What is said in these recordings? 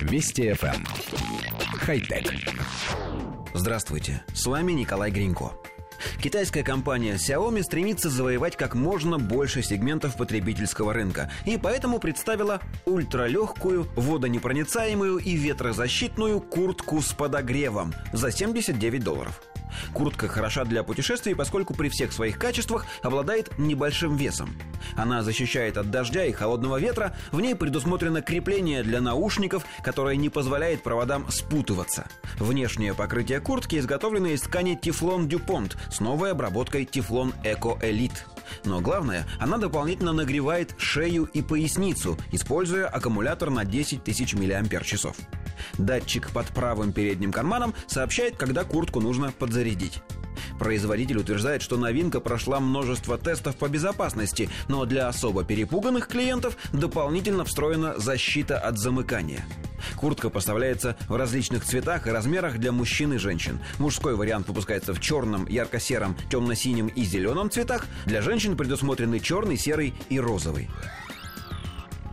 Вести FM. Эм. Хай-тек. Здравствуйте, с вами Николай Гринько. Китайская компания Xiaomi стремится завоевать как можно больше сегментов потребительского рынка и поэтому представила ультралегкую, водонепроницаемую и ветрозащитную куртку с подогревом за 79 долларов. Куртка хороша для путешествий, поскольку при всех своих качествах обладает небольшим весом. Она защищает от дождя и холодного ветра, в ней предусмотрено крепление для наушников, которое не позволяет проводам спутываться. Внешнее покрытие куртки изготовлено из ткани Тефлон Дюпонт с новой обработкой Тефлон Эко Элит. Но главное, она дополнительно нагревает шею и поясницу, используя аккумулятор на 10 тысяч мАч. Датчик под правым передним карманом сообщает, когда куртку нужно подзарядить. Производитель утверждает, что новинка прошла множество тестов по безопасности, но для особо перепуганных клиентов дополнительно встроена защита от замыкания. Куртка поставляется в различных цветах и размерах для мужчин и женщин. Мужской вариант выпускается в черном, ярко-сером, темно-синем и зеленом цветах. Для женщин предусмотрены черный, серый и розовый.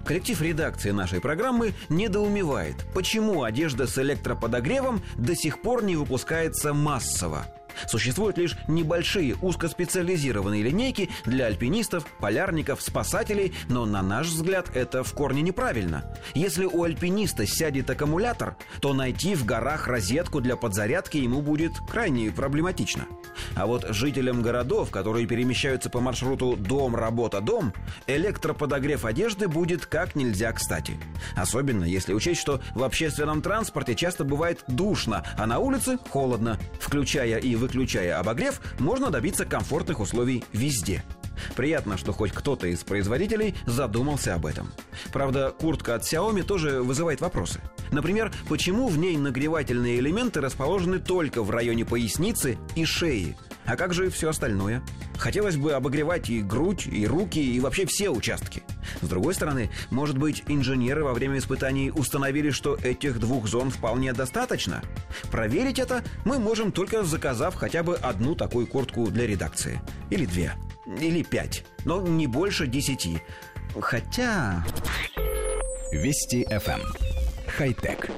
Коллектив редакции нашей программы недоумевает, почему одежда с электроподогревом до сих пор не выпускается массово. Существуют лишь небольшие узкоспециализированные линейки для альпинистов, полярников, спасателей, но на наш взгляд это в корне неправильно. Если у альпиниста сядет аккумулятор, то найти в горах розетку для подзарядки ему будет крайне проблематично. А вот жителям городов, которые перемещаются по маршруту дом-работа-дом, электроподогрев одежды будет как нельзя кстати. Особенно если учесть, что в общественном транспорте часто бывает душно, а на улице холодно. Включая и выключая обогрев, можно добиться комфортных условий везде. Приятно, что хоть кто-то из производителей задумался об этом. Правда, куртка от Xiaomi тоже вызывает вопросы. Например, почему в ней нагревательные элементы расположены только в районе поясницы и шеи? А как же все остальное? Хотелось бы обогревать и грудь, и руки, и вообще все участки. С другой стороны, может быть, инженеры во время испытаний установили, что этих двух зон вполне достаточно? Проверить это мы можем только заказав хотя бы одну такую куртку для редакции. Или две. Или пять. Но не больше десяти. Хотя... Вести FM. Хай-тек.